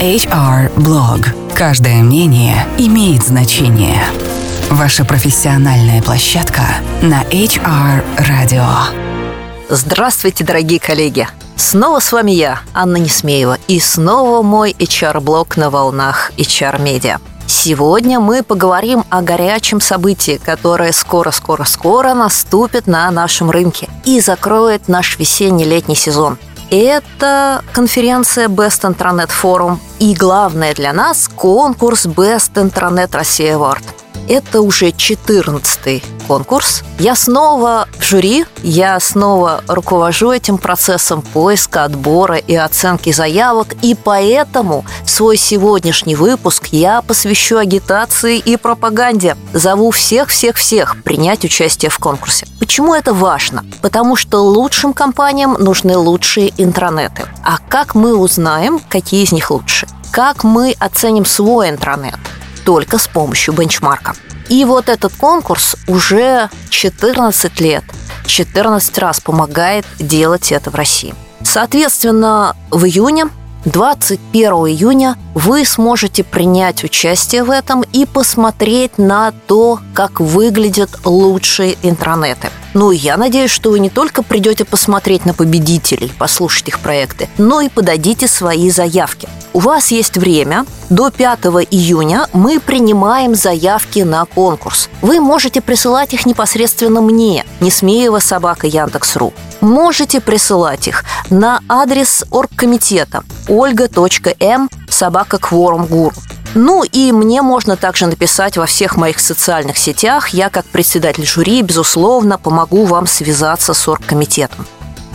HR Blog. Каждое мнение имеет значение. Ваша профессиональная площадка на HR Radio. Здравствуйте, дорогие коллеги! Снова с вами я, Анна Несмеева, и снова мой HR-блог на волнах HR-медиа. Сегодня мы поговорим о горячем событии, которое скоро-скоро-скоро наступит на нашем рынке и закроет наш весенний-летний сезон. Это конференция Best Intranet Forum и главное для нас – конкурс Best Intranet Россия Award – это уже 14 конкурс. Я снова в жюри, я снова руковожу этим процессом поиска, отбора и оценки заявок, и поэтому свой сегодняшний выпуск я посвящу агитации и пропаганде. Зову всех-всех-всех принять участие в конкурсе. Почему это важно? Потому что лучшим компаниям нужны лучшие интранеты. А как мы узнаем, какие из них лучше? Как мы оценим свой интранет? Только с помощью бенчмарка. И вот этот конкурс уже 14 лет, 14 раз помогает делать это в России. Соответственно, в июне 21 июня вы сможете принять участие в этом и посмотреть на то, как выглядят лучшие интернеты. Ну, я надеюсь, что вы не только придете посмотреть на победителей, послушать их проекты, но и подадите свои заявки. У вас есть время. До 5 июня мы принимаем заявки на конкурс. Вы можете присылать их непосредственно мне, Несмеева собака Яндекс.ру. Можете присылать их на адрес оргкомитета ольга.м собака кворум гуру. Ну и мне можно также написать во всех моих социальных сетях. Я, как председатель жюри, безусловно, помогу вам связаться с оргкомитетом.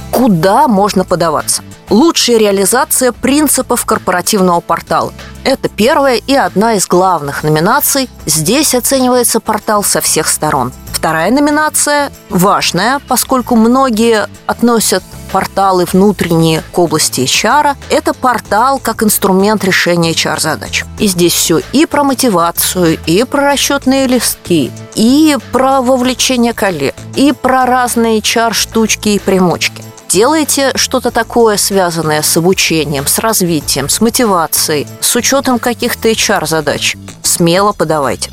Куда можно подаваться? Лучшая реализация принципов корпоративного портала. Это первая и одна из главных номинаций. Здесь оценивается портал со всех сторон. Вторая номинация важная, поскольку многие относят порталы внутренние к области HR. Это портал как инструмент решения HR-задач. И здесь все и про мотивацию, и про расчетные листки, и про вовлечение коллег, и про разные HR-штучки и примочки делаете что-то такое, связанное с обучением, с развитием, с мотивацией, с учетом каких-то HR-задач, смело подавайте.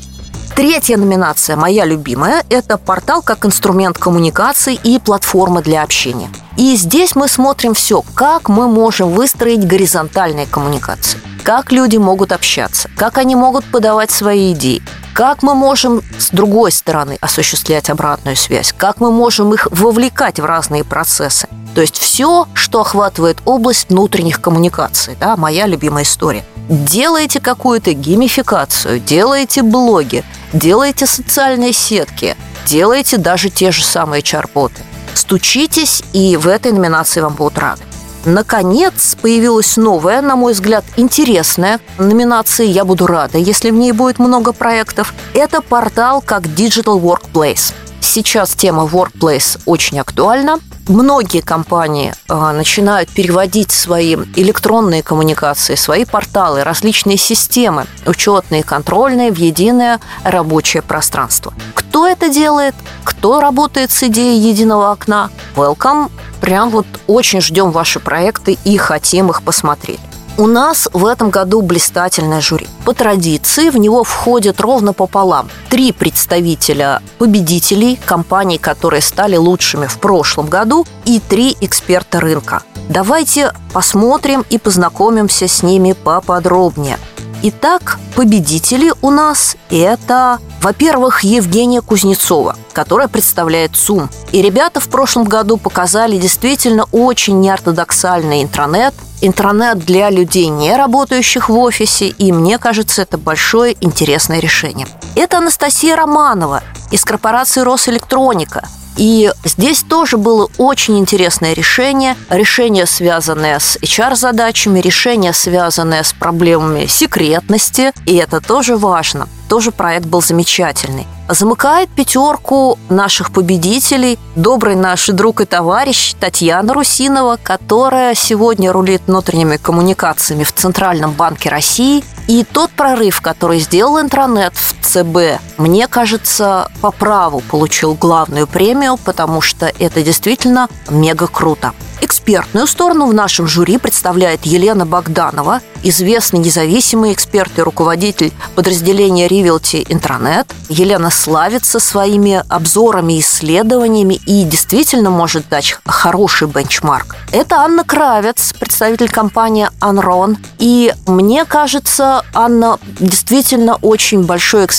Третья номинация, моя любимая, это портал как инструмент коммуникации и платформа для общения. И здесь мы смотрим все, как мы можем выстроить горизонтальные коммуникации, как люди могут общаться, как они могут подавать свои идеи, как мы можем с другой стороны осуществлять обратную связь, как мы можем их вовлекать в разные процессы. То есть все, что охватывает область внутренних коммуникаций, да, моя любимая история. Делаете какую-то геймификацию, делаете блоги, делаете социальные сетки, делаете даже те же самые чарботы. Стучитесь, и в этой номинации вам будут рады. Наконец появилась новая, на мой взгляд, интересная номинация «Я буду рада», если в ней будет много проектов. Это портал как Digital Workplace. Сейчас тема Workplace очень актуальна. Многие компании э, начинают переводить свои электронные коммуникации, свои порталы, различные системы, учетные, контрольные, в единое рабочее пространство. Кто это делает? Кто работает с идеей единого окна? Welcome! Прям вот очень ждем ваши проекты и хотим их посмотреть. У нас в этом году блистательное жюри. По традиции в него входят ровно пополам три представителя победителей компаний, которые стали лучшими в прошлом году, и три эксперта рынка. Давайте посмотрим и познакомимся с ними поподробнее. Итак, победители у нас это, во-первых, Евгения Кузнецова, которая представляет ЦУМ. И ребята в прошлом году показали действительно очень неортодоксальный интранет, интранет для людей, не работающих в офисе, и мне кажется, это большое интересное решение. Это Анастасия Романова из корпорации Росэлектроника – и здесь тоже было очень интересное решение. Решение, связанное с HR-задачами, решение, связанное с проблемами секретности. И это тоже важно. Тоже проект был замечательный. Замыкает пятерку наших победителей добрый наш друг и товарищ Татьяна Русинова, которая сегодня рулит внутренними коммуникациями в Центральном банке России. И тот прорыв, который сделал интернет в ЦБ, мне кажется, по праву получил главную премию, потому что это действительно мега круто. Экспертную сторону в нашем жюри представляет Елена Богданова, известный независимый эксперт и руководитель подразделения Rivelty Интернет. Елена славится своими обзорами, исследованиями и действительно может дать хороший бенчмарк. Это Анна Кравец, представитель компании Анрон. И мне кажется, Анна действительно очень большой эксперт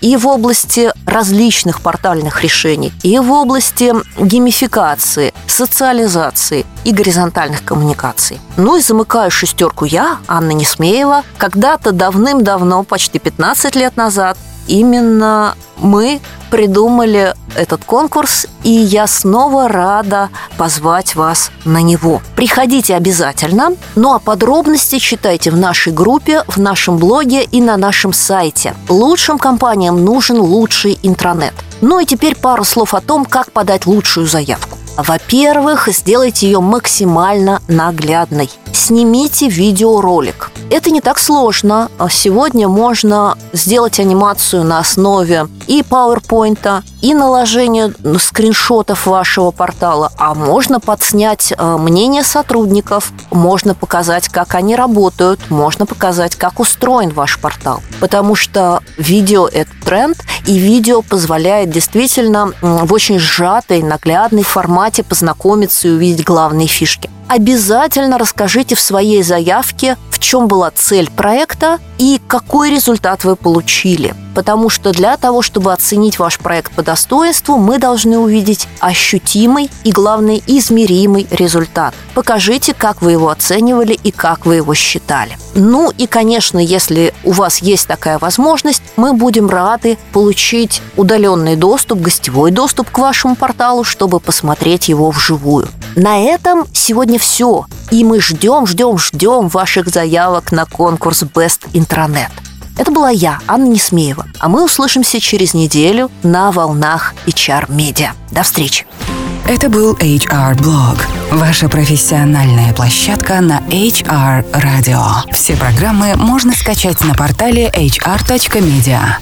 и в области различных портальных решений, и в области геймификации, социализации и горизонтальных коммуникаций. Ну и замыкаю шестерку я, Анна Несмеева. Когда-то давным-давно, почти 15 лет назад, именно мы придумали этот конкурс, и я снова рада позвать вас на него. Приходите обязательно, ну а подробности читайте в нашей группе, в нашем блоге и на нашем сайте. Лучшим компаниям нужен лучший интранет. Ну и теперь пару слов о том, как подать лучшую заявку. Во-первых, сделайте ее максимально наглядной. Снимите видеоролик. Это не так сложно. Сегодня можно сделать анимацию на основе и PowerPoint, и наложение скриншотов вашего портала, а можно подснять э, мнение сотрудников, можно показать, как они работают, можно показать, как устроен ваш портал. Потому что видео – это тренд, и видео позволяет действительно в очень сжатой, наглядной формате познакомиться и увидеть главные фишки обязательно расскажите в своей заявке, в чем была цель проекта и какой результат вы получили. Потому что для того, чтобы оценить ваш проект по достоинству, мы должны увидеть ощутимый и, главное, измеримый результат. Покажите, как вы его оценивали и как вы его считали. Ну и, конечно, если у вас есть такая возможность, мы будем рады получить удаленный доступ, гостевой доступ к вашему порталу, чтобы посмотреть его вживую. На этом сегодня все. И мы ждем, ждем, ждем ваших заявок на конкурс Best Intranet. Это была я, Анна Несмеева. А мы услышимся через неделю на волнах HR Media. До встречи. Это был HR Blog, ваша профессиональная площадка на HR Radio. Все программы можно скачать на портале hr.media.